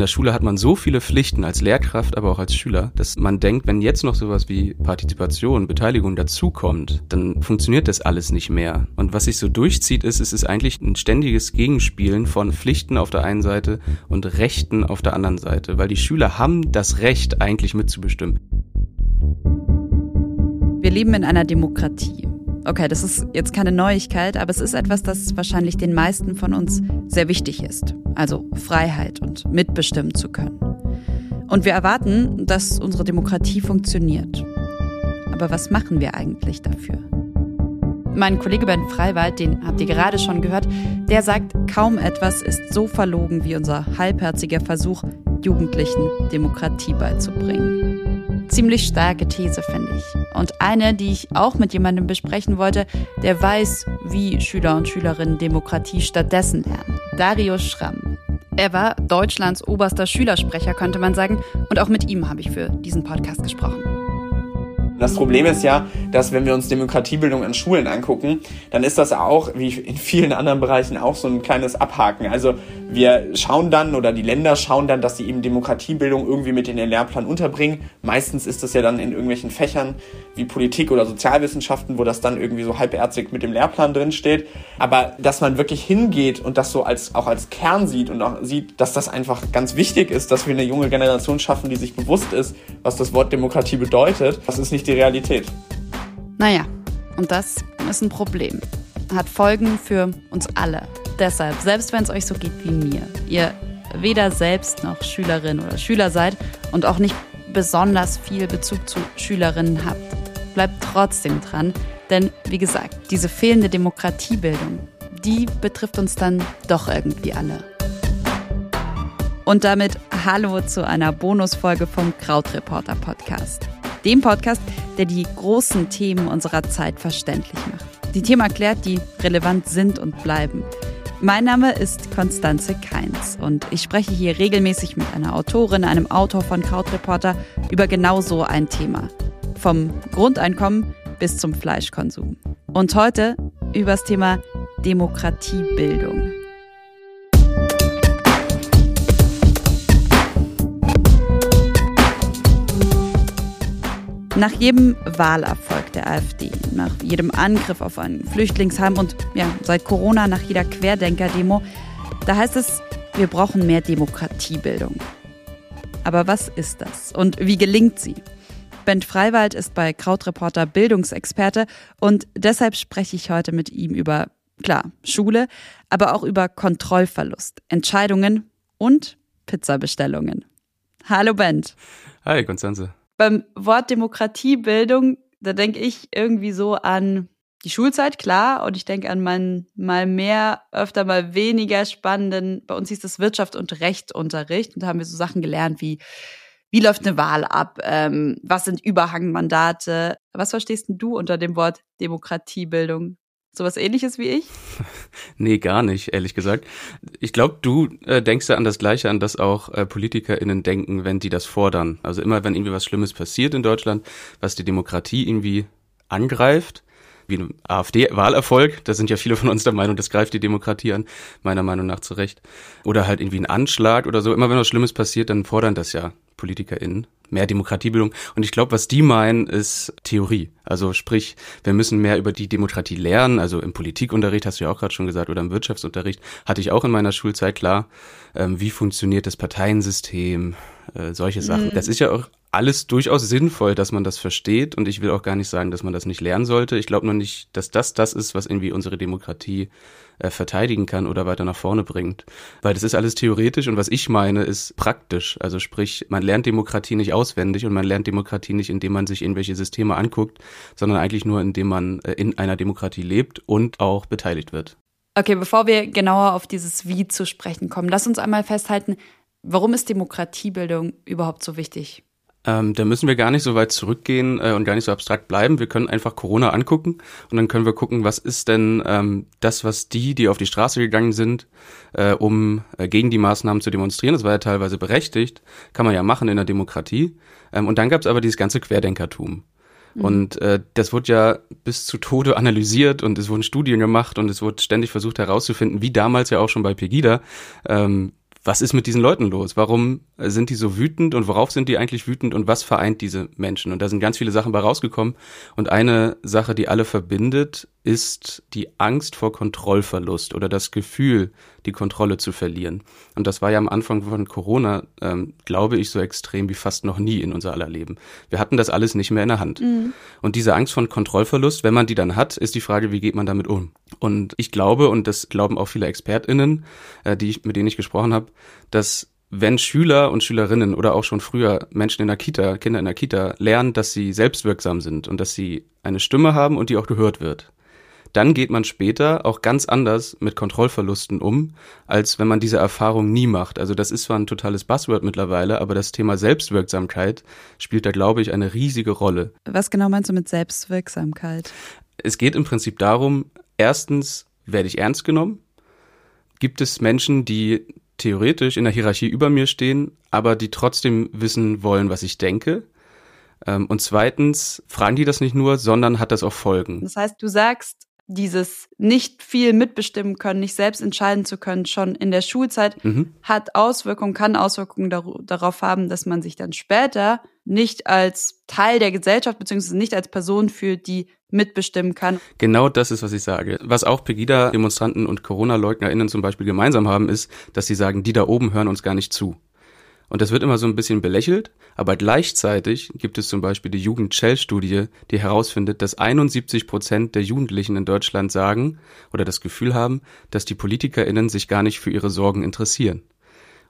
In der Schule hat man so viele Pflichten als Lehrkraft, aber auch als Schüler, dass man denkt, wenn jetzt noch sowas wie Partizipation, Beteiligung dazukommt, dann funktioniert das alles nicht mehr. Und was sich so durchzieht, ist, es ist eigentlich ein ständiges Gegenspielen von Pflichten auf der einen Seite und Rechten auf der anderen Seite, weil die Schüler haben das Recht eigentlich mitzubestimmen. Wir leben in einer Demokratie. Okay, das ist jetzt keine Neuigkeit, aber es ist etwas, das wahrscheinlich den meisten von uns sehr wichtig ist. Also Freiheit und mitbestimmen zu können. Und wir erwarten, dass unsere Demokratie funktioniert. Aber was machen wir eigentlich dafür? Mein Kollege Ben Freiwald, den habt ihr gerade schon gehört, der sagt, kaum etwas ist so verlogen wie unser halbherziger Versuch, Jugendlichen Demokratie beizubringen ziemlich starke These, finde ich. Und eine, die ich auch mit jemandem besprechen wollte, der weiß, wie Schüler und Schülerinnen Demokratie stattdessen lernen. Darius Schramm. Er war Deutschlands oberster Schülersprecher, könnte man sagen, und auch mit ihm habe ich für diesen Podcast gesprochen. Das Problem ist ja, dass wenn wir uns Demokratiebildung an Schulen angucken, dann ist das auch, wie in vielen anderen Bereichen, auch so ein kleines Abhaken. Also wir schauen dann oder die Länder schauen dann, dass sie eben Demokratiebildung irgendwie mit in den Lehrplan unterbringen. Meistens ist das ja dann in irgendwelchen Fächern wie Politik oder Sozialwissenschaften, wo das dann irgendwie so halbärzig mit dem Lehrplan drin steht. Aber dass man wirklich hingeht und das so als, auch als Kern sieht und auch sieht, dass das einfach ganz wichtig ist, dass wir eine junge Generation schaffen, die sich bewusst ist, was das Wort Demokratie bedeutet, das ist nicht die Realität. Naja, und das ist ein Problem. Hat Folgen für uns alle. Deshalb, selbst wenn es euch so geht wie mir, ihr weder selbst noch Schülerin oder Schüler seid und auch nicht besonders viel Bezug zu Schülerinnen habt, bleibt trotzdem dran, denn wie gesagt, diese fehlende Demokratiebildung, die betrifft uns dann doch irgendwie alle. Und damit hallo zu einer Bonusfolge vom Krautreporter Podcast dem Podcast, der die großen Themen unserer Zeit verständlich macht. Die Themen erklärt, die relevant sind und bleiben. Mein Name ist Konstanze Keins und ich spreche hier regelmäßig mit einer Autorin, einem Autor von Krautreporter über genau so ein Thema. Vom Grundeinkommen bis zum Fleischkonsum. Und heute über das Thema Demokratiebildung. Nach jedem Wahlerfolg der AfD, nach jedem Angriff auf ein Flüchtlingsheim und ja, seit Corona nach jeder Querdenker-Demo, da heißt es, wir brauchen mehr Demokratiebildung. Aber was ist das und wie gelingt sie? Bent Freiwald ist bei Krautreporter Bildungsexperte und deshalb spreche ich heute mit ihm über, klar, Schule, aber auch über Kontrollverlust, Entscheidungen und Pizzabestellungen. Hallo Bent. Hi, Konstanze beim Wort Demokratiebildung, da denke ich irgendwie so an die Schulzeit, klar, und ich denke an meinen mal mehr, öfter mal weniger spannenden, bei uns hieß das Wirtschaft und Rechtunterricht, und da haben wir so Sachen gelernt wie, wie läuft eine Wahl ab, ähm, was sind Überhangmandate, was verstehst du unter dem Wort Demokratiebildung? Sowas ähnliches wie ich? nee, gar nicht, ehrlich gesagt. Ich glaube, du äh, denkst ja an das Gleiche, an das auch äh, PolitikerInnen denken, wenn die das fordern. Also immer, wenn irgendwie was Schlimmes passiert in Deutschland, was die Demokratie irgendwie angreift, wie ein AfD-Wahlerfolg, da sind ja viele von uns der Meinung, das greift die Demokratie an, meiner Meinung nach zu Recht. Oder halt irgendwie ein Anschlag oder so. Immer wenn was Schlimmes passiert, dann fordern das ja PolitikerInnen mehr Demokratiebildung. Und ich glaube, was die meinen, ist Theorie. Also sprich, wir müssen mehr über die Demokratie lernen. Also im Politikunterricht hast du ja auch gerade schon gesagt oder im Wirtschaftsunterricht hatte ich auch in meiner Schulzeit klar, ähm, wie funktioniert das Parteiensystem, äh, solche Sachen. Mhm. Das ist ja auch alles durchaus sinnvoll, dass man das versteht. Und ich will auch gar nicht sagen, dass man das nicht lernen sollte. Ich glaube nur nicht, dass das das ist, was irgendwie unsere Demokratie äh, verteidigen kann oder weiter nach vorne bringt. Weil das ist alles theoretisch und was ich meine, ist praktisch. Also sprich, man lernt Demokratie nicht auswendig und man lernt Demokratie nicht, indem man sich irgendwelche Systeme anguckt, sondern eigentlich nur, indem man äh, in einer Demokratie lebt und auch beteiligt wird. Okay, bevor wir genauer auf dieses Wie zu sprechen kommen, lass uns einmal festhalten, warum ist Demokratiebildung überhaupt so wichtig? Ähm, da müssen wir gar nicht so weit zurückgehen äh, und gar nicht so abstrakt bleiben. Wir können einfach Corona angucken und dann können wir gucken, was ist denn ähm, das, was die, die auf die Straße gegangen sind, äh, um äh, gegen die Maßnahmen zu demonstrieren, das war ja teilweise berechtigt, kann man ja machen in der Demokratie. Ähm, und dann gab es aber dieses ganze Querdenkertum. Mhm. Und äh, das wurde ja bis zu Tode analysiert und es wurden Studien gemacht und es wurde ständig versucht herauszufinden, wie damals ja auch schon bei Pegida, ähm, was ist mit diesen Leuten los? Warum sind die so wütend und worauf sind die eigentlich wütend und was vereint diese Menschen? Und da sind ganz viele Sachen bei rausgekommen. Und eine Sache, die alle verbindet, ist die Angst vor Kontrollverlust oder das Gefühl, die Kontrolle zu verlieren. Und das war ja am Anfang von Corona, ähm, glaube ich, so extrem wie fast noch nie in unser aller Leben. Wir hatten das alles nicht mehr in der Hand. Mhm. Und diese Angst von Kontrollverlust, wenn man die dann hat, ist die Frage, wie geht man damit um? Und ich glaube, und das glauben auch viele ExpertInnen, äh, die ich, mit denen ich gesprochen habe, dass wenn Schüler und Schülerinnen oder auch schon früher Menschen in der Kita, Kinder in der Kita lernen, dass sie selbstwirksam sind und dass sie eine Stimme haben und die auch gehört wird, dann geht man später auch ganz anders mit Kontrollverlusten um, als wenn man diese Erfahrung nie macht. Also das ist zwar ein totales Buzzword mittlerweile, aber das Thema Selbstwirksamkeit spielt da, glaube ich, eine riesige Rolle. Was genau meinst du mit Selbstwirksamkeit? Es geht im Prinzip darum, erstens, werde ich ernst genommen? Gibt es Menschen, die theoretisch in der Hierarchie über mir stehen, aber die trotzdem wissen wollen, was ich denke? Ähm, und zweitens, fragen die das nicht nur, sondern hat das auch Folgen. Das heißt, du sagst, dieses nicht viel mitbestimmen können, nicht selbst entscheiden zu können, schon in der Schulzeit mhm. hat Auswirkungen, kann Auswirkungen dar darauf haben, dass man sich dann später nicht als Teil der Gesellschaft beziehungsweise nicht als Person fühlt, die mitbestimmen kann. Genau das ist, was ich sage. Was auch Pegida-Demonstranten und Corona-LeugnerInnen zum Beispiel gemeinsam haben, ist, dass sie sagen, die da oben hören uns gar nicht zu. Und das wird immer so ein bisschen belächelt, aber gleichzeitig gibt es zum Beispiel die Jugend-Shell-Studie, die herausfindet, dass 71 Prozent der Jugendlichen in Deutschland sagen oder das Gefühl haben, dass die PolitikerInnen sich gar nicht für ihre Sorgen interessieren.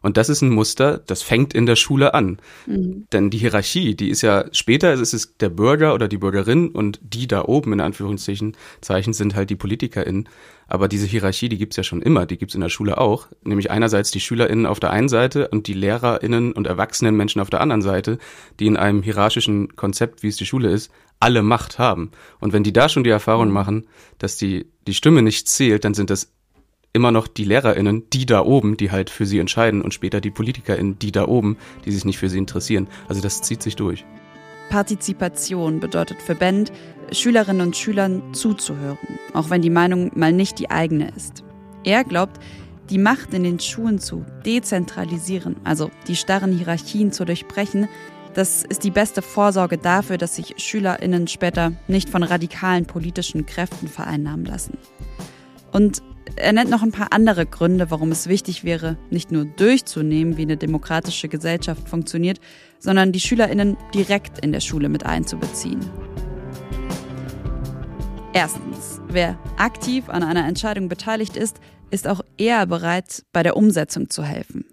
Und das ist ein Muster, das fängt in der Schule an. Mhm. Denn die Hierarchie, die ist ja später, ist es der Bürger oder die Bürgerin und die da oben in Anführungszeichen Zeichen sind halt die PolitikerInnen. Aber diese Hierarchie, die gibt's ja schon immer, die gibt's in der Schule auch. Nämlich einerseits die SchülerInnen auf der einen Seite und die LehrerInnen und erwachsenen Menschen auf der anderen Seite, die in einem hierarchischen Konzept, wie es die Schule ist, alle Macht haben. Und wenn die da schon die Erfahrung mhm. machen, dass die, die Stimme nicht zählt, dann sind das immer noch die LehrerInnen, die da oben, die halt für sie entscheiden und später die PolitikerInnen, die da oben, die sich nicht für sie interessieren. Also das zieht sich durch. Partizipation bedeutet für Bend, Schülerinnen und Schülern zuzuhören, auch wenn die Meinung mal nicht die eigene ist. Er glaubt, die Macht in den Schulen zu dezentralisieren, also die starren Hierarchien zu durchbrechen, das ist die beste Vorsorge dafür, dass sich Schülerinnen später nicht von radikalen politischen Kräften vereinnahmen lassen. Und er nennt noch ein paar andere Gründe, warum es wichtig wäre, nicht nur durchzunehmen, wie eine demokratische Gesellschaft funktioniert, sondern die Schülerinnen direkt in der Schule mit einzubeziehen. Erstens, wer aktiv an einer Entscheidung beteiligt ist, ist auch eher bereit, bei der Umsetzung zu helfen.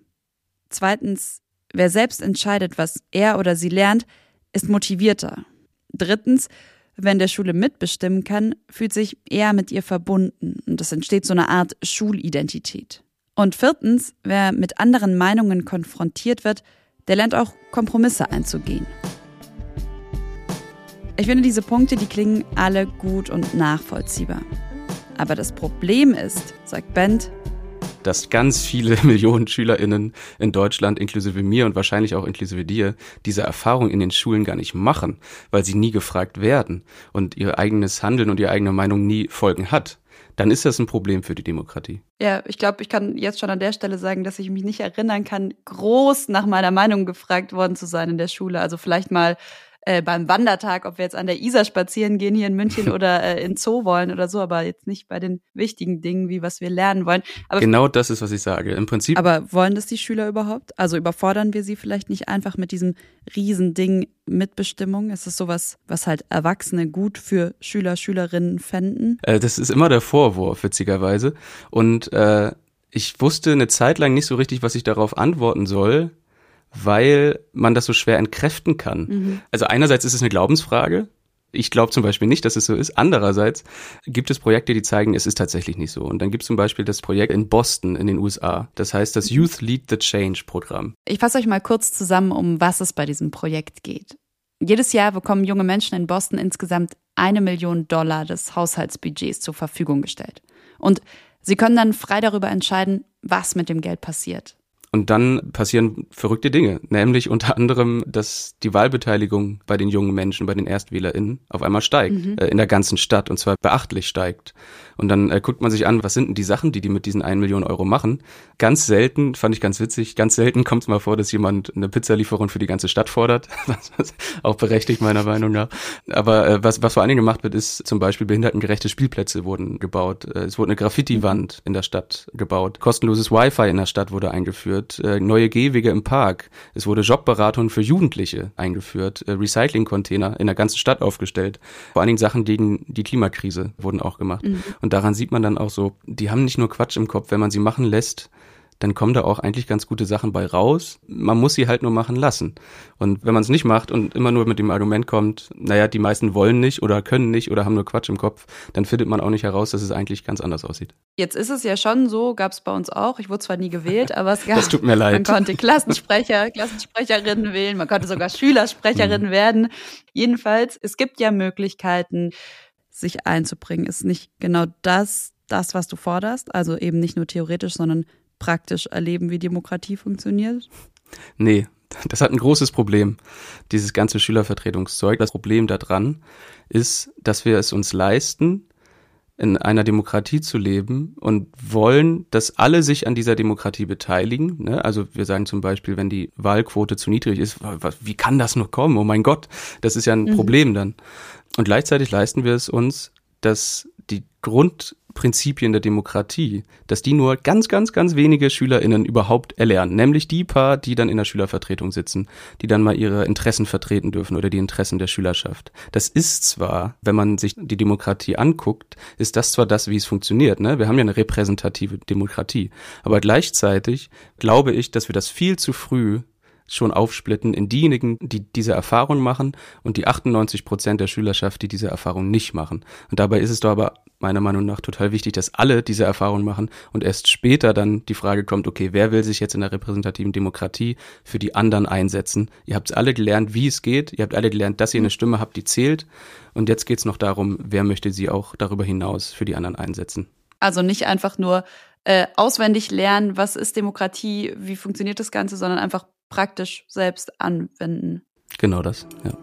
Zweitens, wer selbst entscheidet, was er oder sie lernt, ist motivierter. Drittens, wenn der Schule mitbestimmen kann, fühlt sich eher mit ihr verbunden und es entsteht so eine Art Schulidentität. Und viertens, wer mit anderen Meinungen konfrontiert wird, der lernt auch Kompromisse einzugehen. Ich finde diese Punkte, die klingen alle gut und nachvollziehbar. Aber das Problem ist, sagt Bent, dass ganz viele Millionen SchülerInnen in Deutschland, inklusive mir und wahrscheinlich auch inklusive dir, diese Erfahrung in den Schulen gar nicht machen, weil sie nie gefragt werden und ihr eigenes Handeln und ihre eigene Meinung nie Folgen hat dann ist das ein Problem für die Demokratie. Ja, ich glaube, ich kann jetzt schon an der Stelle sagen, dass ich mich nicht erinnern kann, groß nach meiner Meinung gefragt worden zu sein in der Schule. Also vielleicht mal äh, beim Wandertag, ob wir jetzt an der Isar spazieren gehen hier in München oder äh, in Zoo wollen oder so, aber jetzt nicht bei den wichtigen Dingen, wie was wir lernen wollen. Aber genau das ist, was ich sage. Im Prinzip. Aber wollen das die Schüler überhaupt? Also überfordern wir sie vielleicht nicht einfach mit diesem Riesending Mitbestimmung? Ist es sowas, was halt Erwachsene gut für Schüler, Schülerinnen fänden? Äh, das ist immer der Vorwurf, witzigerweise. Und äh, ich wusste eine Zeit lang nicht so richtig, was ich darauf antworten soll weil man das so schwer entkräften kann. Mhm. Also einerseits ist es eine Glaubensfrage. Ich glaube zum Beispiel nicht, dass es so ist. Andererseits gibt es Projekte, die zeigen, es ist tatsächlich nicht so. Und dann gibt es zum Beispiel das Projekt in Boston in den USA. Das heißt das Youth Lead the Change Programm. Ich fasse euch mal kurz zusammen, um was es bei diesem Projekt geht. Jedes Jahr bekommen junge Menschen in Boston insgesamt eine Million Dollar des Haushaltsbudgets zur Verfügung gestellt. Und sie können dann frei darüber entscheiden, was mit dem Geld passiert. Und dann passieren verrückte Dinge, nämlich unter anderem, dass die Wahlbeteiligung bei den jungen Menschen, bei den ErstwählerInnen auf einmal steigt, mhm. äh, in der ganzen Stadt und zwar beachtlich steigt. Und dann äh, guckt man sich an, was sind denn die Sachen, die die mit diesen 1 Million Euro machen. Ganz selten, fand ich ganz witzig, ganz selten kommt es mal vor, dass jemand eine Pizzalieferung für die ganze Stadt fordert, was, auch berechtigt meiner Meinung nach. Aber äh, was, was vor allen Dingen gemacht wird, ist zum Beispiel behindertengerechte Spielplätze wurden gebaut. Äh, es wurde eine Graffiti-Wand in der Stadt gebaut. Kostenloses Wi-Fi in der Stadt wurde eingeführt. Äh, neue Gehwege im Park. Es wurde Jobberatung für Jugendliche eingeführt. Äh, Recycling-Container in der ganzen Stadt aufgestellt. Vor allen Dingen Sachen gegen die Klimakrise wurden auch gemacht. Mhm. Und daran sieht man dann auch so, die haben nicht nur Quatsch im Kopf, wenn man sie machen lässt, dann kommen da auch eigentlich ganz gute Sachen bei raus. Man muss sie halt nur machen lassen. Und wenn man es nicht macht und immer nur mit dem Argument kommt, naja, die meisten wollen nicht oder können nicht oder haben nur Quatsch im Kopf, dann findet man auch nicht heraus, dass es eigentlich ganz anders aussieht. Jetzt ist es ja schon so, gab es bei uns auch. Ich wurde zwar nie gewählt, aber es gab. das tut mir leid. Man konnte Klassensprecher, Klassensprecherinnen wählen, man konnte sogar Schülersprecherinnen mhm. werden. Jedenfalls, es gibt ja Möglichkeiten, sich einzubringen. Ist nicht genau das, das, was du forderst? Also eben nicht nur theoretisch, sondern praktisch erleben, wie Demokratie funktioniert? Nee, das hat ein großes Problem, dieses ganze Schülervertretungszeug. Das Problem daran ist, dass wir es uns leisten, in einer Demokratie zu leben und wollen, dass alle sich an dieser Demokratie beteiligen. Ne? Also wir sagen zum Beispiel, wenn die Wahlquote zu niedrig ist, wie kann das nur kommen? Oh mein Gott, das ist ja ein mhm. Problem dann. Und gleichzeitig leisten wir es uns, dass die Grund Prinzipien der Demokratie, dass die nur ganz, ganz, ganz wenige SchülerInnen überhaupt erlernen. Nämlich die paar, die dann in der Schülervertretung sitzen, die dann mal ihre Interessen vertreten dürfen oder die Interessen der Schülerschaft. Das ist zwar, wenn man sich die Demokratie anguckt, ist das zwar das, wie es funktioniert. Ne? Wir haben ja eine repräsentative Demokratie. Aber gleichzeitig glaube ich, dass wir das viel zu früh schon aufsplitten in diejenigen, die diese Erfahrung machen und die 98 Prozent der Schülerschaft, die diese Erfahrung nicht machen. Und dabei ist es doch aber meiner Meinung nach total wichtig, dass alle diese Erfahrung machen und erst später dann die Frage kommt, okay, wer will sich jetzt in der repräsentativen Demokratie für die anderen einsetzen? Ihr habt alle gelernt, wie es geht, ihr habt alle gelernt, dass ihr eine Stimme habt, die zählt und jetzt geht's noch darum, wer möchte sie auch darüber hinaus für die anderen einsetzen. Also nicht einfach nur äh, auswendig lernen, was ist Demokratie, wie funktioniert das Ganze, sondern einfach praktisch selbst anwenden. Genau das, ja.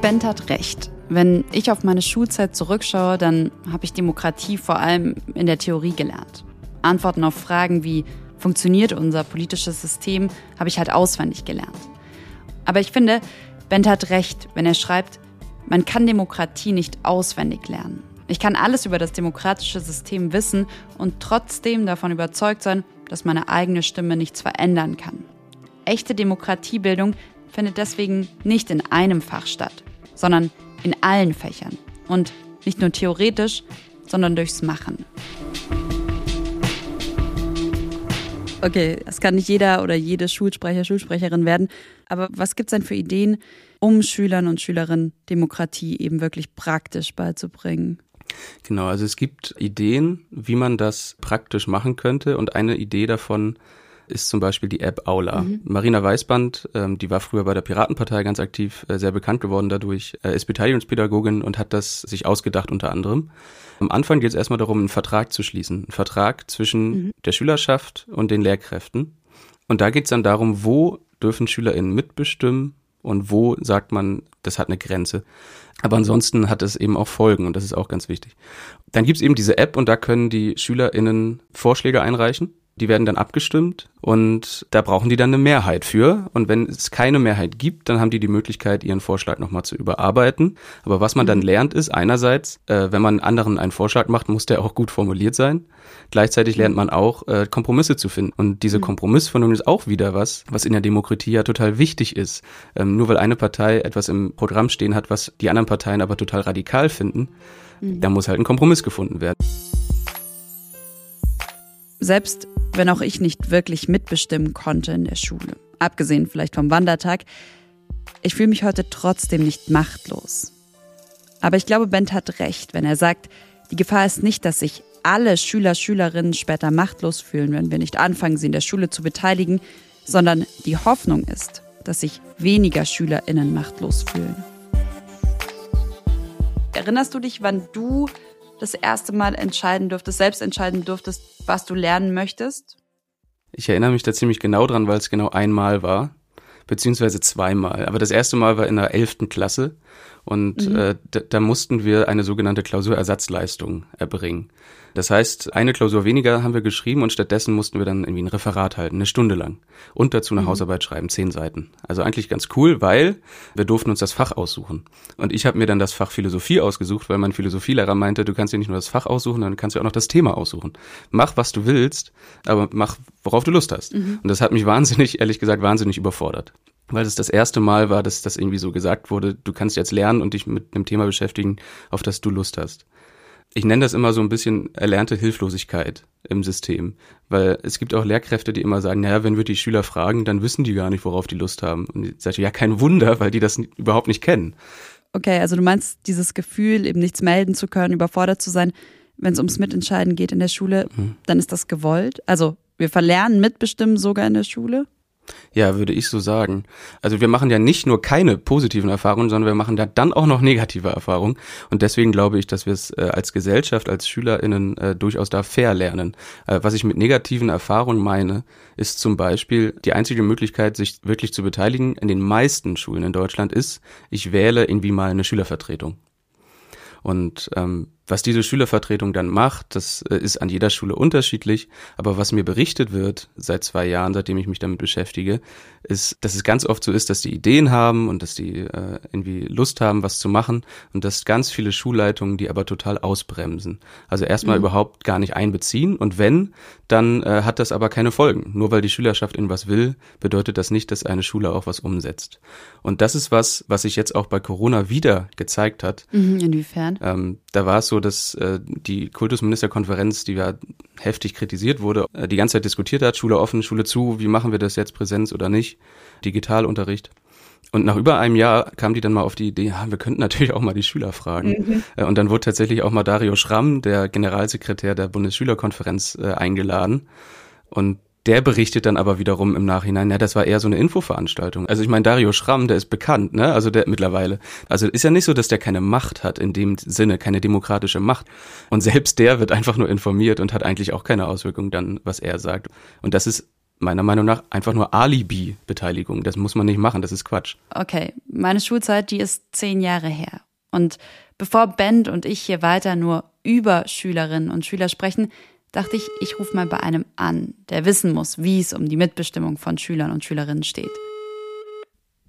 Bent hat recht. Wenn ich auf meine Schulzeit zurückschaue, dann habe ich Demokratie vor allem in der Theorie gelernt. Antworten auf Fragen wie funktioniert unser politisches System, habe ich halt auswendig gelernt. Aber ich finde, Bent hat recht, wenn er schreibt, man kann Demokratie nicht auswendig lernen. Ich kann alles über das demokratische System wissen und trotzdem davon überzeugt sein, dass meine eigene Stimme nichts verändern kann. Echte Demokratiebildung findet deswegen nicht in einem Fach statt, sondern in allen Fächern. Und nicht nur theoretisch, sondern durchs Machen. Okay, es kann nicht jeder oder jede Schulsprecher, Schulsprecherin werden. Aber was gibt es denn für Ideen, um Schülern und Schülerinnen Demokratie eben wirklich praktisch beizubringen? Genau, also es gibt Ideen, wie man das praktisch machen könnte und eine Idee davon ist zum Beispiel die App Aula. Mhm. Marina Weißband, ähm, die war früher bei der Piratenpartei ganz aktiv, äh, sehr bekannt geworden dadurch, äh, ist Beteiligungspädagogin und hat das sich ausgedacht unter anderem. Am Anfang geht es erstmal darum, einen Vertrag zu schließen. Einen Vertrag zwischen mhm. der Schülerschaft und den Lehrkräften. Und da geht es dann darum, wo dürfen SchülerInnen mitbestimmen und wo sagt man, das hat eine Grenze. Aber ansonsten hat es eben auch Folgen und das ist auch ganz wichtig. Dann gibt es eben diese App und da können die SchülerInnen Vorschläge einreichen. Die werden dann abgestimmt und da brauchen die dann eine Mehrheit für. Und wenn es keine Mehrheit gibt, dann haben die die Möglichkeit, ihren Vorschlag nochmal zu überarbeiten. Aber was man dann mhm. lernt, ist einerseits, äh, wenn man anderen einen Vorschlag macht, muss der auch gut formuliert sein. Gleichzeitig lernt man auch, äh, Kompromisse zu finden. Und diese mhm. Kompromissfindung ist auch wieder was, was in der Demokratie ja total wichtig ist. Ähm, nur weil eine Partei etwas im Programm stehen hat, was die anderen Parteien aber total radikal finden, mhm. da muss halt ein Kompromiss gefunden werden. Selbst wenn auch ich nicht wirklich mitbestimmen konnte in der Schule, abgesehen vielleicht vom Wandertag, ich fühle mich heute trotzdem nicht machtlos. Aber ich glaube, Bent hat recht, wenn er sagt, die Gefahr ist nicht, dass sich alle Schüler, Schülerinnen später machtlos fühlen, wenn wir nicht anfangen, sie in der Schule zu beteiligen, sondern die Hoffnung ist, dass sich weniger Schülerinnen machtlos fühlen. Erinnerst du dich, wann du das erste Mal entscheiden durftest, selbst entscheiden durftest, was du lernen möchtest? Ich erinnere mich da ziemlich genau dran, weil es genau einmal war, beziehungsweise zweimal. Aber das erste Mal war in der elften Klasse und mhm. äh, da, da mussten wir eine sogenannte Klausurersatzleistung erbringen. Das heißt, eine Klausur weniger haben wir geschrieben und stattdessen mussten wir dann irgendwie ein Referat halten, eine Stunde lang. Und dazu eine mhm. Hausarbeit schreiben, zehn Seiten. Also eigentlich ganz cool, weil wir durften uns das Fach aussuchen. Und ich habe mir dann das Fach Philosophie ausgesucht, weil mein Philosophielehrer meinte, du kannst dir nicht nur das Fach aussuchen, dann kannst du auch noch das Thema aussuchen. Mach, was du willst, aber mach, worauf du Lust hast. Mhm. Und das hat mich wahnsinnig, ehrlich gesagt, wahnsinnig überfordert weil es das erste Mal war, dass das irgendwie so gesagt wurde, du kannst jetzt lernen und dich mit einem Thema beschäftigen, auf das du Lust hast. Ich nenne das immer so ein bisschen erlernte Hilflosigkeit im System, weil es gibt auch Lehrkräfte, die immer sagen, naja, wenn wir die Schüler fragen, dann wissen die gar nicht, worauf die Lust haben. Und ich sage, ja, kein Wunder, weil die das überhaupt nicht kennen. Okay, also du meinst dieses Gefühl, eben nichts melden zu können, überfordert zu sein, wenn es ums Mitentscheiden geht in der Schule, mhm. dann ist das gewollt? Also wir verlernen Mitbestimmen sogar in der Schule? Ja, würde ich so sagen. Also wir machen ja nicht nur keine positiven Erfahrungen, sondern wir machen da dann auch noch negative Erfahrungen. Und deswegen glaube ich, dass wir es äh, als Gesellschaft, als SchülerInnen äh, durchaus da fair lernen. Äh, was ich mit negativen Erfahrungen meine, ist zum Beispiel die einzige Möglichkeit, sich wirklich zu beteiligen in den meisten Schulen in Deutschland ist, ich wähle irgendwie mal eine Schülervertretung. Und ähm, was diese Schülervertretung dann macht, das äh, ist an jeder Schule unterschiedlich. Aber was mir berichtet wird seit zwei Jahren, seitdem ich mich damit beschäftige, ist, dass es ganz oft so ist, dass die Ideen haben und dass die äh, irgendwie Lust haben, was zu machen und dass ganz viele Schulleitungen die aber total ausbremsen. Also erstmal mhm. überhaupt gar nicht einbeziehen und wenn, dann äh, hat das aber keine Folgen. Nur weil die Schülerschaft in was will, bedeutet das nicht, dass eine Schule auch was umsetzt. Und das ist was, was sich jetzt auch bei Corona wieder gezeigt hat. Mhm, inwiefern? Ähm, da war es so, dass äh, die Kultusministerkonferenz, die ja heftig kritisiert wurde, äh, die ganze Zeit diskutiert hat, Schule offen, Schule zu, wie machen wir das jetzt, Präsenz oder nicht, Digitalunterricht. Und nach über einem Jahr kam die dann mal auf die Idee, ja, wir könnten natürlich auch mal die Schüler fragen. Mhm. Äh, und dann wurde tatsächlich auch mal Dario Schramm, der Generalsekretär der Bundesschülerkonferenz, äh, eingeladen. Und der berichtet dann aber wiederum im Nachhinein, ja, das war eher so eine Infoveranstaltung. Also ich meine, Dario Schramm, der ist bekannt, ne? Also der mittlerweile. Also ist ja nicht so, dass der keine Macht hat in dem Sinne, keine demokratische Macht. Und selbst der wird einfach nur informiert und hat eigentlich auch keine Auswirkung dann, was er sagt. Und das ist meiner Meinung nach einfach nur Alibi-Beteiligung. Das muss man nicht machen, das ist Quatsch. Okay, meine Schulzeit, die ist zehn Jahre her. Und bevor Bent und ich hier weiter nur über Schülerinnen und Schüler sprechen, dachte ich, ich rufe mal bei einem an, der wissen muss, wie es um die Mitbestimmung von Schülern und Schülerinnen steht.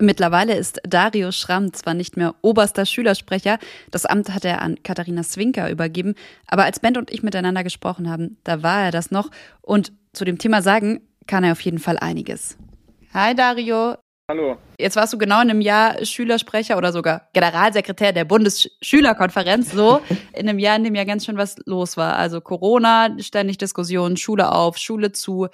Mittlerweile ist Dario Schramm zwar nicht mehr oberster Schülersprecher, das Amt hat er an Katharina Swinker übergeben, aber als Bent und ich miteinander gesprochen haben, da war er das noch und zu dem Thema sagen kann er auf jeden Fall einiges. Hi Dario, Hallo. Jetzt warst du genau in einem Jahr Schülersprecher oder sogar Generalsekretär der Bundesschülerkonferenz, so in einem Jahr, in dem ja ganz schön was los war. Also Corona, ständig Diskussionen, Schule auf, Schule zu.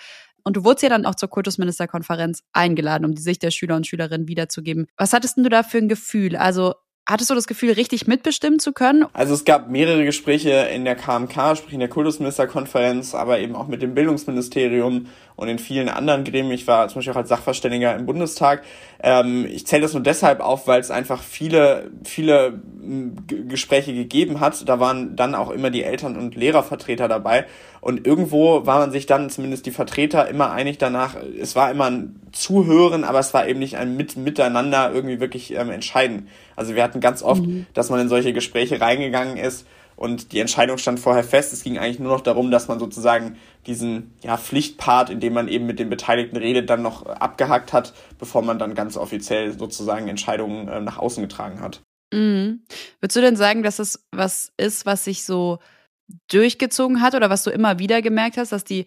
Und du wurdest ja dann auch zur Kultusministerkonferenz eingeladen, um die Sicht der Schüler und Schülerinnen wiederzugeben. Was hattest denn du da für ein Gefühl? Also Hattest du das Gefühl, richtig mitbestimmen zu können? Also es gab mehrere Gespräche in der KMK, sprich in der Kultusministerkonferenz, aber eben auch mit dem Bildungsministerium und in vielen anderen Gremien. Ich war zum Beispiel auch als Sachverständiger im Bundestag. Ähm, ich zähle das nur deshalb auf, weil es einfach viele, viele Gespräche gegeben hat. Da waren dann auch immer die Eltern- und Lehrervertreter dabei. Und irgendwo war man sich dann, zumindest die Vertreter, immer einig danach, es war immer ein Zuhören, aber es war eben nicht ein Mit Miteinander irgendwie wirklich ähm, entscheiden. Also wir hatten ganz oft, mhm. dass man in solche Gespräche reingegangen ist und die Entscheidung stand vorher fest. Es ging eigentlich nur noch darum, dass man sozusagen diesen ja, Pflichtpart, in dem man eben mit den Beteiligten redet, dann noch abgehakt hat, bevor man dann ganz offiziell sozusagen Entscheidungen äh, nach außen getragen hat. Mhm. Würdest du denn sagen, dass es was ist, was sich so durchgezogen hat oder was du immer wieder gemerkt hast, dass die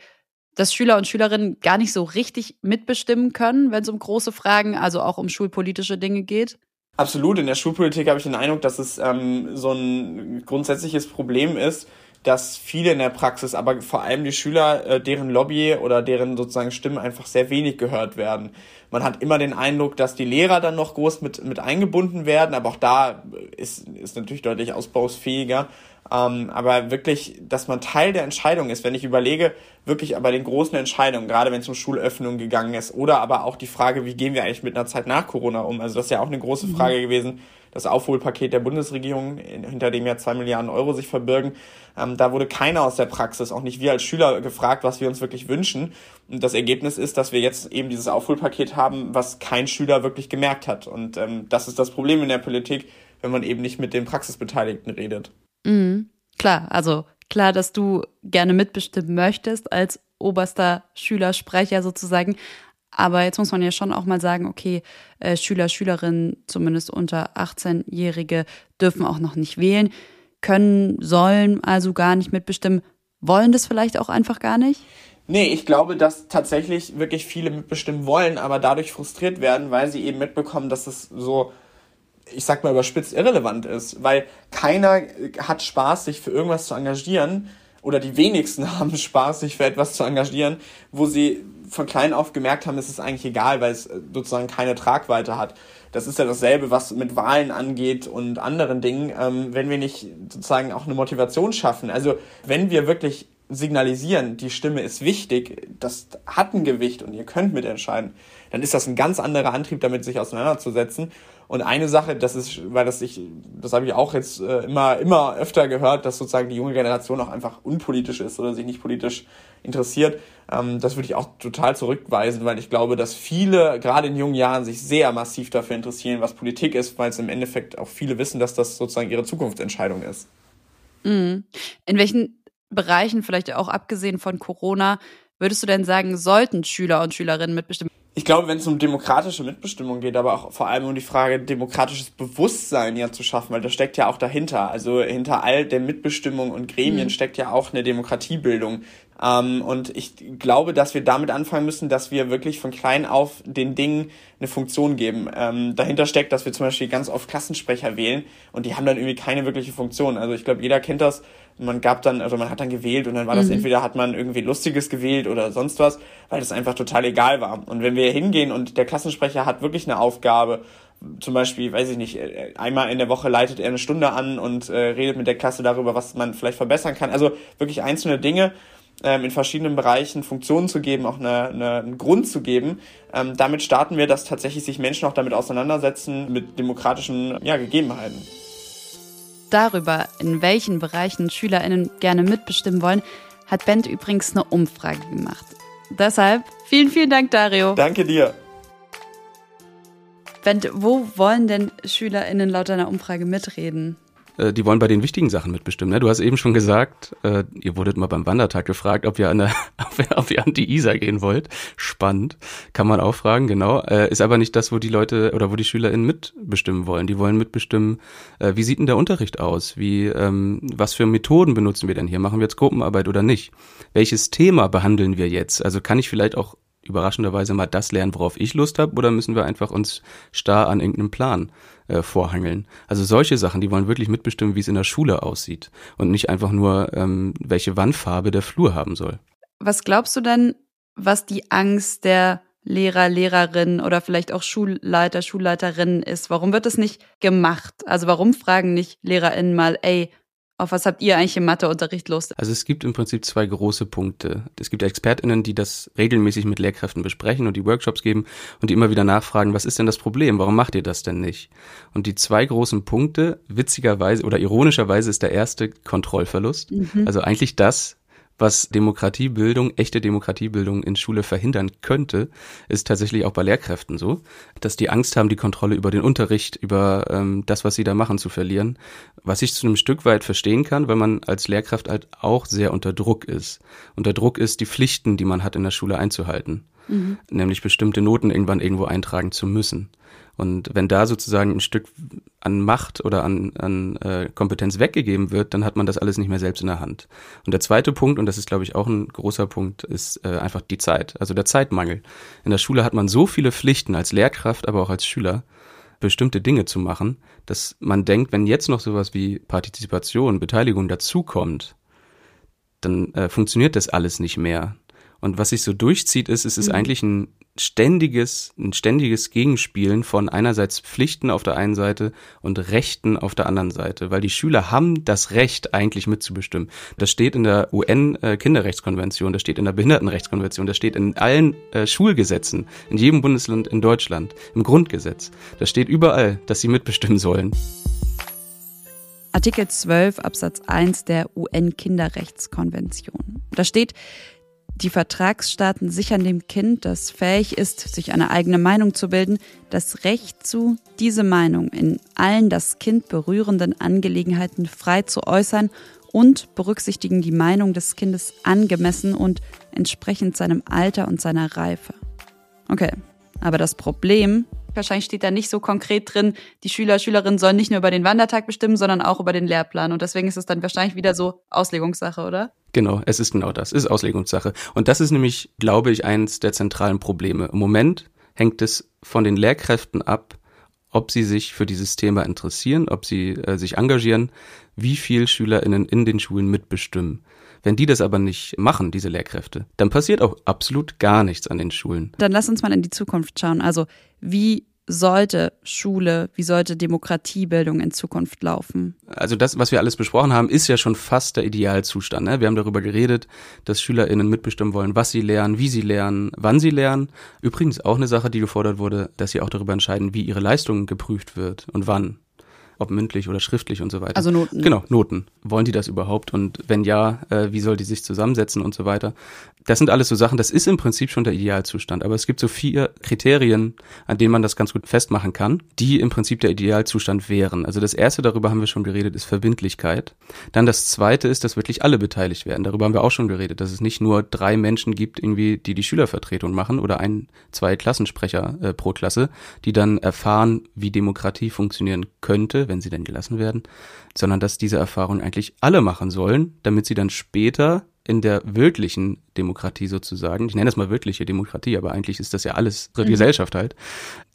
dass Schüler und Schülerinnen gar nicht so richtig mitbestimmen können, wenn es um große Fragen, also auch um schulpolitische Dinge geht? Absolut. In der Schulpolitik habe ich den Eindruck, dass es ähm, so ein grundsätzliches Problem ist, dass viele in der Praxis, aber vor allem die Schüler, äh, deren Lobby oder deren sozusagen Stimmen einfach sehr wenig gehört werden. Man hat immer den Eindruck, dass die Lehrer dann noch groß mit, mit eingebunden werden, aber auch da ist, ist natürlich deutlich ausbausfähiger. Ähm, aber wirklich, dass man Teil der Entscheidung ist, wenn ich überlege, wirklich aber den großen Entscheidungen, gerade wenn es um Schulöffnung gegangen ist, oder aber auch die Frage, wie gehen wir eigentlich mit einer Zeit nach Corona um? Also das ist ja auch eine große mhm. Frage gewesen, das Aufholpaket der Bundesregierung, hinter dem ja zwei Milliarden Euro sich verbirgen. Ähm, da wurde keiner aus der Praxis, auch nicht wir als Schüler, gefragt, was wir uns wirklich wünschen. Und das Ergebnis ist, dass wir jetzt eben dieses Aufholpaket haben, was kein Schüler wirklich gemerkt hat. Und ähm, das ist das Problem in der Politik, wenn man eben nicht mit den Praxisbeteiligten redet. Mhm. Klar, also klar, dass du gerne mitbestimmen möchtest als oberster Schülersprecher sozusagen. Aber jetzt muss man ja schon auch mal sagen, okay, äh, Schüler, Schülerinnen, zumindest unter 18-Jährige, dürfen auch noch nicht wählen, können, sollen also gar nicht mitbestimmen, wollen das vielleicht auch einfach gar nicht? Nee, ich glaube, dass tatsächlich wirklich viele mitbestimmen wollen, aber dadurch frustriert werden, weil sie eben mitbekommen, dass es so, ich sag mal überspitzt, irrelevant ist. Weil keiner hat Spaß, sich für irgendwas zu engagieren, oder die wenigsten haben Spaß, sich für etwas zu engagieren, wo sie von klein auf gemerkt haben, es ist eigentlich egal, weil es äh, sozusagen keine Tragweite hat. Das ist ja dasselbe, was mit Wahlen angeht und anderen Dingen, ähm, wenn wir nicht sozusagen auch eine Motivation schaffen. Also wenn wir wirklich signalisieren, die Stimme ist wichtig, das hat ein Gewicht und ihr könnt mitentscheiden, dann ist das ein ganz anderer Antrieb, damit sich auseinanderzusetzen. Und eine Sache, das ist, weil das ich, das habe ich auch jetzt äh, immer, immer öfter gehört, dass sozusagen die junge Generation auch einfach unpolitisch ist oder sich nicht politisch interessiert. Ähm, das würde ich auch total zurückweisen, weil ich glaube, dass viele, gerade in jungen Jahren, sich sehr massiv dafür interessieren, was Politik ist, weil es im Endeffekt auch viele wissen, dass das sozusagen ihre Zukunftsentscheidung ist. Mhm. In welchen Bereichen, vielleicht auch abgesehen von Corona, würdest du denn sagen, sollten Schüler und Schülerinnen mitbestimmen? Ich glaube, wenn es um demokratische Mitbestimmung geht, aber auch vor allem um die Frage, demokratisches Bewusstsein ja zu schaffen, weil das steckt ja auch dahinter. Also hinter all der Mitbestimmung und Gremien mhm. steckt ja auch eine Demokratiebildung. Ähm, und ich glaube, dass wir damit anfangen müssen, dass wir wirklich von klein auf den Dingen eine Funktion geben. Ähm, dahinter steckt, dass wir zum Beispiel ganz oft Klassensprecher wählen und die haben dann irgendwie keine wirkliche Funktion. Also ich glaube, jeder kennt das. Man gab dann, also man hat dann gewählt und dann war das mhm. entweder hat man irgendwie Lustiges gewählt oder sonst was, weil das einfach total egal war. Und wenn wir hingehen und der Klassensprecher hat wirklich eine Aufgabe, zum Beispiel, weiß ich nicht, äh, einmal in der Woche leitet er eine Stunde an und äh, redet mit der Klasse darüber, was man vielleicht verbessern kann. Also wirklich einzelne Dinge ähm, in verschiedenen Bereichen Funktionen zu geben, auch eine, eine, einen Grund zu geben. Ähm, damit starten wir, dass tatsächlich sich Menschen auch damit auseinandersetzen, mit demokratischen ja, Gegebenheiten. Darüber, in welchen Bereichen SchülerInnen gerne mitbestimmen wollen, hat Bent übrigens eine Umfrage gemacht. Deshalb vielen, vielen Dank, Dario. Danke dir. Bent, wo wollen denn SchülerInnen laut deiner Umfrage mitreden? Äh, die wollen bei den wichtigen Sachen mitbestimmen. Ne? Du hast eben schon gesagt, äh, ihr wurdet mal beim Wandertag gefragt, ob ihr, an der, ob ihr an die Isar gehen wollt. Spannend, kann man auch fragen, genau. Äh, ist aber nicht das, wo die Leute oder wo die SchülerInnen mitbestimmen wollen. Die wollen mitbestimmen, äh, wie sieht denn der Unterricht aus? Wie, ähm, was für Methoden benutzen wir denn hier? Machen wir jetzt Gruppenarbeit oder nicht? Welches Thema behandeln wir jetzt? Also kann ich vielleicht auch überraschenderweise mal das lernen, worauf ich Lust habe, oder müssen wir einfach uns starr an irgendeinem Plan äh, vorhangeln? Also solche Sachen, die wollen wirklich mitbestimmen, wie es in der Schule aussieht und nicht einfach nur, ähm, welche Wandfarbe der Flur haben soll. Was glaubst du denn, was die Angst der Lehrer, Lehrerinnen oder vielleicht auch Schulleiter, Schulleiterinnen ist? Warum wird das nicht gemacht? Also warum fragen nicht LehrerInnen mal, ey, auf was habt ihr eigentlich im Matheunterricht Lust? Also es gibt im Prinzip zwei große Punkte. Es gibt ExpertInnen, die das regelmäßig mit Lehrkräften besprechen und die Workshops geben und die immer wieder nachfragen, was ist denn das Problem? Warum macht ihr das denn nicht? Und die zwei großen Punkte, witzigerweise oder ironischerweise ist der erste Kontrollverlust. Mhm. Also eigentlich das, was Demokratiebildung, echte Demokratiebildung in Schule verhindern könnte, ist tatsächlich auch bei Lehrkräften so, dass die Angst haben, die Kontrolle über den Unterricht, über ähm, das, was sie da machen, zu verlieren. Was ich zu einem Stück weit verstehen kann, weil man als Lehrkraft halt auch sehr unter Druck ist. Unter Druck ist, die Pflichten, die man hat in der Schule einzuhalten. Mhm. Nämlich bestimmte Noten irgendwann irgendwo eintragen zu müssen. Und wenn da sozusagen ein Stück an Macht oder an, an äh, Kompetenz weggegeben wird, dann hat man das alles nicht mehr selbst in der Hand. Und der zweite Punkt, und das ist, glaube ich, auch ein großer Punkt, ist äh, einfach die Zeit, also der Zeitmangel. In der Schule hat man so viele Pflichten als Lehrkraft, aber auch als Schüler, bestimmte Dinge zu machen, dass man denkt, wenn jetzt noch sowas wie Partizipation, Beteiligung dazukommt, dann äh, funktioniert das alles nicht mehr. Und was sich so durchzieht, ist, es ist mhm. eigentlich ein ständiges, ein ständiges Gegenspielen von einerseits Pflichten auf der einen Seite und Rechten auf der anderen Seite, weil die Schüler haben das Recht eigentlich mitzubestimmen. Das steht in der UN-Kinderrechtskonvention, das steht in der Behindertenrechtskonvention, das steht in allen äh, Schulgesetzen, in jedem Bundesland in Deutschland, im Grundgesetz. Das steht überall, dass sie mitbestimmen sollen. Artikel 12 Absatz 1 der UN-Kinderrechtskonvention. Da steht, die Vertragsstaaten sichern dem Kind, das fähig ist, sich eine eigene Meinung zu bilden, das Recht zu, diese Meinung in allen das Kind berührenden Angelegenheiten frei zu äußern und berücksichtigen die Meinung des Kindes angemessen und entsprechend seinem Alter und seiner Reife. Okay, aber das Problem, wahrscheinlich steht da nicht so konkret drin, die Schüler, Schülerinnen sollen nicht nur über den Wandertag bestimmen, sondern auch über den Lehrplan. Und deswegen ist es dann wahrscheinlich wieder so Auslegungssache, oder? Genau, es ist genau das, ist Auslegungssache. Und das ist nämlich, glaube ich, eins der zentralen Probleme. Im Moment hängt es von den Lehrkräften ab, ob sie sich für dieses Thema interessieren, ob sie äh, sich engagieren, wie viel SchülerInnen in den Schulen mitbestimmen. Wenn die das aber nicht machen, diese Lehrkräfte, dann passiert auch absolut gar nichts an den Schulen. Dann lass uns mal in die Zukunft schauen. Also wie sollte Schule, wie sollte Demokratiebildung in Zukunft laufen? Also das, was wir alles besprochen haben, ist ja schon fast der Idealzustand. Ne? Wir haben darüber geredet, dass SchülerInnen mitbestimmen wollen, was sie lernen, wie sie lernen, wann sie lernen. Übrigens auch eine Sache, die gefordert wurde, dass sie auch darüber entscheiden, wie ihre Leistung geprüft wird und wann ob mündlich oder schriftlich und so weiter. Also Noten. Genau, Noten. Wollen die das überhaupt? Und wenn ja, äh, wie soll die sich zusammensetzen und so weiter? Das sind alles so Sachen, das ist im Prinzip schon der Idealzustand. Aber es gibt so vier Kriterien, an denen man das ganz gut festmachen kann, die im Prinzip der Idealzustand wären. Also das erste, darüber haben wir schon geredet, ist Verbindlichkeit. Dann das zweite ist, dass wirklich alle beteiligt werden. Darüber haben wir auch schon geredet, dass es nicht nur drei Menschen gibt, irgendwie, die die Schülervertretung machen oder ein, zwei Klassensprecher äh, pro Klasse, die dann erfahren, wie Demokratie funktionieren könnte, wenn sie denn gelassen werden, sondern dass diese Erfahrung eigentlich alle machen sollen, damit sie dann später in der wirklichen Demokratie sozusagen, ich nenne das mal wirkliche Demokratie, aber eigentlich ist das ja alles mhm. Gesellschaft halt,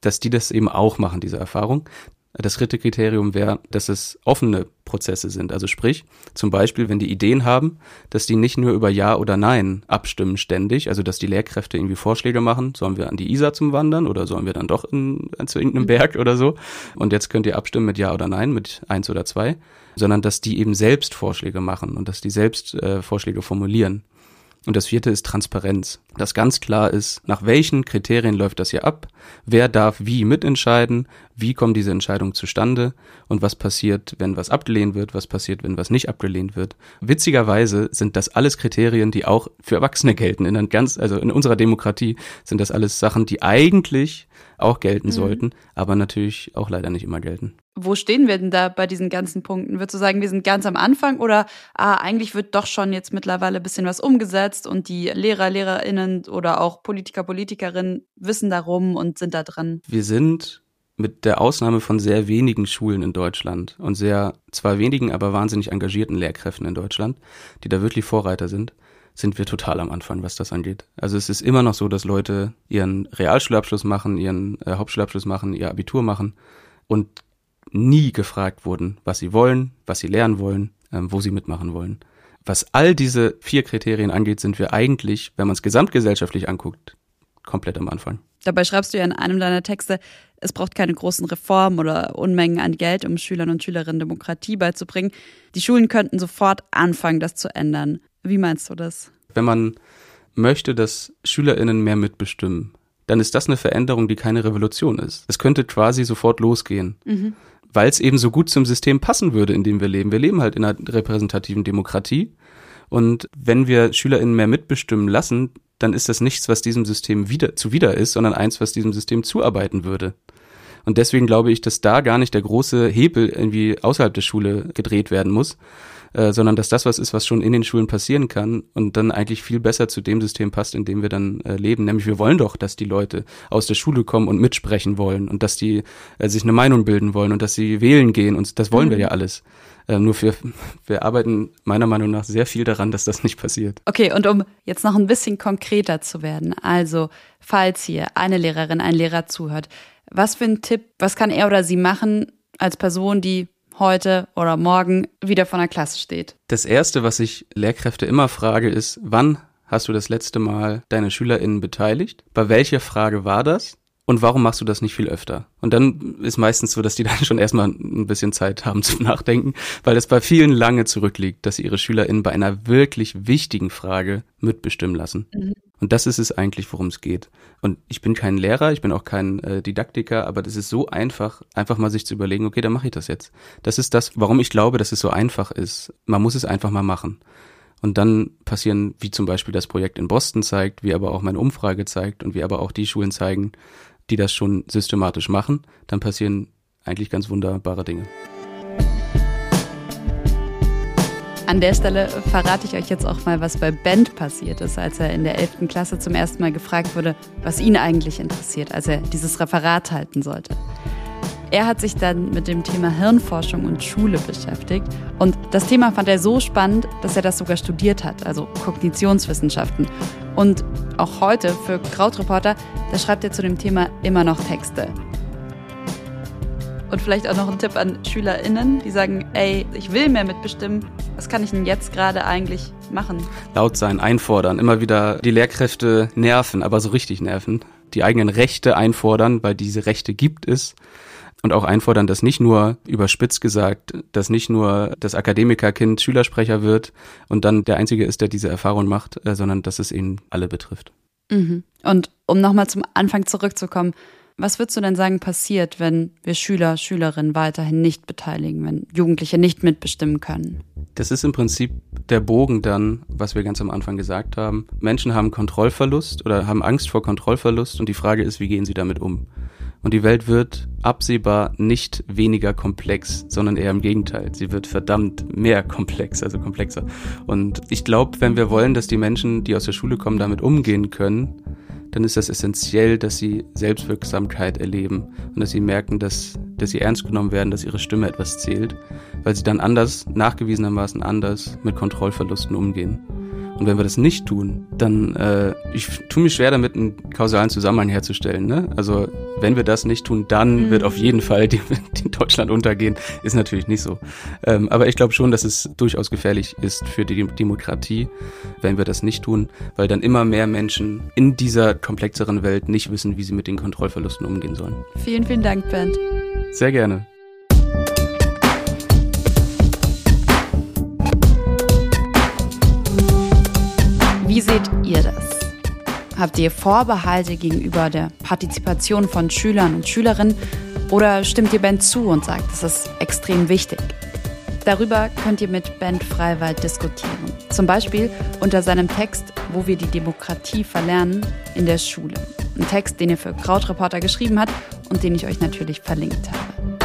dass die das eben auch machen, diese Erfahrung. Das dritte Kriterium wäre, dass es offene Prozesse sind. Also sprich, zum Beispiel, wenn die Ideen haben, dass die nicht nur über Ja oder Nein abstimmen ständig, also dass die Lehrkräfte irgendwie Vorschläge machen, sollen wir an die Isar zum Wandern oder sollen wir dann doch in, zu irgendeinem Berg oder so. Und jetzt könnt ihr abstimmen mit Ja oder Nein, mit eins oder zwei, sondern dass die eben selbst Vorschläge machen und dass die selbst äh, Vorschläge formulieren. Und das vierte ist Transparenz. Dass ganz klar ist, nach welchen Kriterien läuft das hier ab, wer darf wie mitentscheiden, wie kommen diese Entscheidungen zustande und was passiert, wenn was abgelehnt wird, was passiert, wenn was nicht abgelehnt wird. Witzigerweise sind das alles Kriterien, die auch für Erwachsene gelten. In ganz, also in unserer Demokratie sind das alles Sachen, die eigentlich auch gelten mhm. sollten, aber natürlich auch leider nicht immer gelten. Wo stehen wir denn da bei diesen ganzen Punkten? Würdest du sagen, wir sind ganz am Anfang oder ah, eigentlich wird doch schon jetzt mittlerweile ein bisschen was umgesetzt und die Lehrer, Lehrerinnen oder auch Politiker, Politikerinnen wissen darum und sind da dran? Wir sind mit der Ausnahme von sehr wenigen Schulen in Deutschland und sehr, zwar wenigen, aber wahnsinnig engagierten Lehrkräften in Deutschland, die da wirklich Vorreiter sind, sind wir total am Anfang, was das angeht. Also es ist immer noch so, dass Leute ihren Realschulabschluss machen, ihren äh, Hauptschulabschluss machen, ihr Abitur machen und nie gefragt wurden, was sie wollen, was sie lernen wollen, ähm, wo sie mitmachen wollen. Was all diese vier Kriterien angeht, sind wir eigentlich, wenn man es gesamtgesellschaftlich anguckt, komplett am Anfang. Dabei schreibst du ja in einem deiner Texte, es braucht keine großen Reformen oder Unmengen an Geld, um Schülern und Schülerinnen Demokratie beizubringen. Die Schulen könnten sofort anfangen, das zu ändern. Wie meinst du das? Wenn man möchte, dass SchülerInnen mehr mitbestimmen, dann ist das eine Veränderung, die keine Revolution ist. Es könnte quasi sofort losgehen. Mhm. Weil es eben so gut zum System passen würde, in dem wir leben. Wir leben halt in einer repräsentativen Demokratie. Und wenn wir SchülerInnen mehr mitbestimmen lassen, dann ist das nichts, was diesem System wieder, zuwider ist, sondern eins, was diesem System zuarbeiten würde. Und deswegen glaube ich, dass da gar nicht der große Hebel irgendwie außerhalb der Schule gedreht werden muss, äh, sondern dass das was ist, was schon in den Schulen passieren kann und dann eigentlich viel besser zu dem System passt, in dem wir dann äh, leben. Nämlich wir wollen doch, dass die Leute aus der Schule kommen und mitsprechen wollen und dass die äh, sich eine Meinung bilden wollen und dass sie wählen gehen und das wollen mhm. wir ja alles. Äh, nur wir, wir arbeiten meiner Meinung nach sehr viel daran, dass das nicht passiert. Okay, und um jetzt noch ein bisschen konkreter zu werden, also falls hier eine Lehrerin, ein Lehrer zuhört, was für ein Tipp, was kann er oder sie machen als Person, die heute oder morgen wieder von der Klasse steht? Das Erste, was ich Lehrkräfte immer frage, ist, wann hast du das letzte Mal deine SchülerInnen beteiligt? Bei welcher Frage war das? Und warum machst du das nicht viel öfter? Und dann ist meistens so, dass die dann schon erstmal ein bisschen Zeit haben zum Nachdenken, weil das bei vielen lange zurückliegt, dass sie ihre SchülerInnen bei einer wirklich wichtigen Frage mitbestimmen lassen. Mhm. Und das ist es eigentlich, worum es geht. Und ich bin kein Lehrer, ich bin auch kein äh, Didaktiker, aber das ist so einfach, einfach mal sich zu überlegen, okay, dann mache ich das jetzt. Das ist das, warum ich glaube, dass es so einfach ist. Man muss es einfach mal machen. Und dann passieren, wie zum Beispiel das Projekt in Boston zeigt, wie aber auch meine Umfrage zeigt und wie aber auch die Schulen zeigen, die das schon systematisch machen, dann passieren eigentlich ganz wunderbare Dinge. An der Stelle verrate ich euch jetzt auch mal, was bei Bent passiert ist, als er in der 11. Klasse zum ersten Mal gefragt wurde, was ihn eigentlich interessiert, als er dieses Referat halten sollte. Er hat sich dann mit dem Thema Hirnforschung und Schule beschäftigt. Und das Thema fand er so spannend, dass er das sogar studiert hat, also Kognitionswissenschaften. Und auch heute für Krautreporter, da schreibt er zu dem Thema immer noch Texte. Und vielleicht auch noch ein Tipp an SchülerInnen, die sagen, ey, ich will mehr mitbestimmen. Was kann ich denn jetzt gerade eigentlich machen? Laut sein, einfordern, immer wieder die Lehrkräfte nerven, aber so richtig nerven. Die eigenen Rechte einfordern, weil diese Rechte gibt es und auch einfordern, dass nicht nur überspitzt gesagt, dass nicht nur das Akademikerkind Schülersprecher wird und dann der Einzige ist, der diese Erfahrung macht, äh, sondern dass es ihn alle betrifft. Mhm. Und um nochmal zum Anfang zurückzukommen, was würdest du denn sagen passiert, wenn wir Schüler, Schülerinnen weiterhin nicht beteiligen, wenn Jugendliche nicht mitbestimmen können? Das ist im Prinzip der Bogen dann, was wir ganz am Anfang gesagt haben. Menschen haben Kontrollverlust oder haben Angst vor Kontrollverlust und die Frage ist, wie gehen sie damit um? Und die Welt wird absehbar nicht weniger komplex, sondern eher im Gegenteil. Sie wird verdammt mehr komplex, also komplexer. Und ich glaube, wenn wir wollen, dass die Menschen, die aus der Schule kommen, damit umgehen können, dann ist das essentiell, dass sie Selbstwirksamkeit erleben und dass sie merken, dass, dass sie ernst genommen werden, dass ihre Stimme etwas zählt, weil sie dann anders, nachgewiesenermaßen anders mit Kontrollverlusten umgehen. Und wenn wir das nicht tun, dann äh, ich tue mich schwer damit, einen kausalen Zusammenhang herzustellen. Ne? Also wenn wir das nicht tun, dann mhm. wird auf jeden Fall die, die Deutschland untergehen. Ist natürlich nicht so. Ähm, aber ich glaube schon, dass es durchaus gefährlich ist für die Demokratie, wenn wir das nicht tun, weil dann immer mehr Menschen in dieser komplexeren Welt nicht wissen, wie sie mit den Kontrollverlusten umgehen sollen. Vielen, vielen Dank, Bernd. Sehr gerne. Wie seht ihr das? Habt ihr Vorbehalte gegenüber der Partizipation von Schülern und Schülerinnen oder stimmt ihr Ben zu und sagt, das ist extrem wichtig? Darüber könnt ihr mit Ben Freiwald diskutieren. Zum Beispiel unter seinem Text Wo wir die Demokratie verlernen in der Schule. Ein Text, den er für Krautreporter geschrieben hat und den ich euch natürlich verlinkt habe.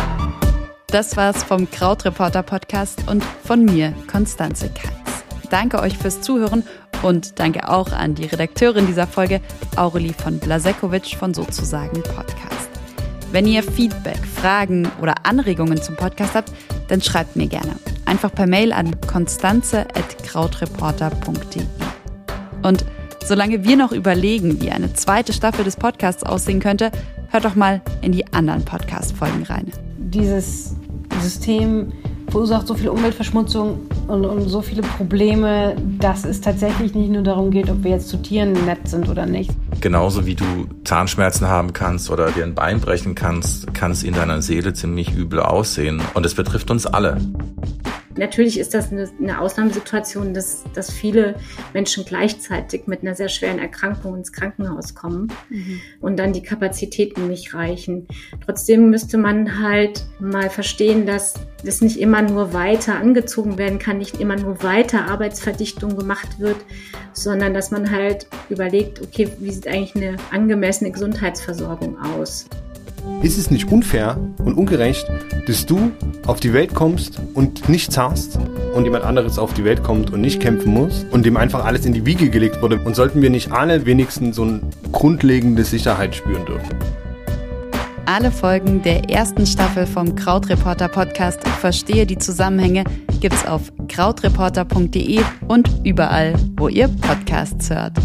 Das war's vom Krautreporter Podcast und von mir, Konstanze Keins. Danke euch fürs Zuhören und danke auch an die Redakteurin dieser Folge, Aurelie von Blasekovic von Sozusagen Podcast. Wenn ihr Feedback, Fragen oder Anregungen zum Podcast habt, dann schreibt mir gerne. Einfach per Mail an konstanze.krautreporter.de. Und solange wir noch überlegen, wie eine zweite Staffel des Podcasts aussehen könnte, hört doch mal in die anderen Podcast-Folgen rein. Dieses System verursacht so viel Umweltverschmutzung und, und, so viele Probleme, dass es tatsächlich nicht nur darum geht, ob wir jetzt zu Tieren nett sind oder nicht. Genauso wie du Zahnschmerzen haben kannst oder dir ein Bein brechen kannst, kann es in deiner Seele ziemlich übel aussehen. Und es betrifft uns alle. Natürlich ist das eine, eine Ausnahmesituation, dass, dass viele Menschen gleichzeitig mit einer sehr schweren Erkrankung ins Krankenhaus kommen mhm. und dann die Kapazitäten nicht reichen. Trotzdem müsste man halt mal verstehen, dass das nicht immer nur weiter angezogen werden kann, nicht immer nur weiter Arbeitsverdichtung gemacht wird, sondern dass man halt überlegt, okay, wie sieht eigentlich eine angemessene Gesundheitsversorgung aus? Ist es nicht unfair und ungerecht, dass du auf die Welt kommst und nichts hast und jemand anderes auf die Welt kommt und nicht kämpfen muss und dem einfach alles in die Wiege gelegt wurde? Und sollten wir nicht alle wenigstens so eine grundlegende Sicherheit spüren dürfen? Alle Folgen der ersten Staffel vom Krautreporter Podcast Verstehe die Zusammenhänge gibt's auf krautreporter.de und überall, wo ihr Podcasts hört.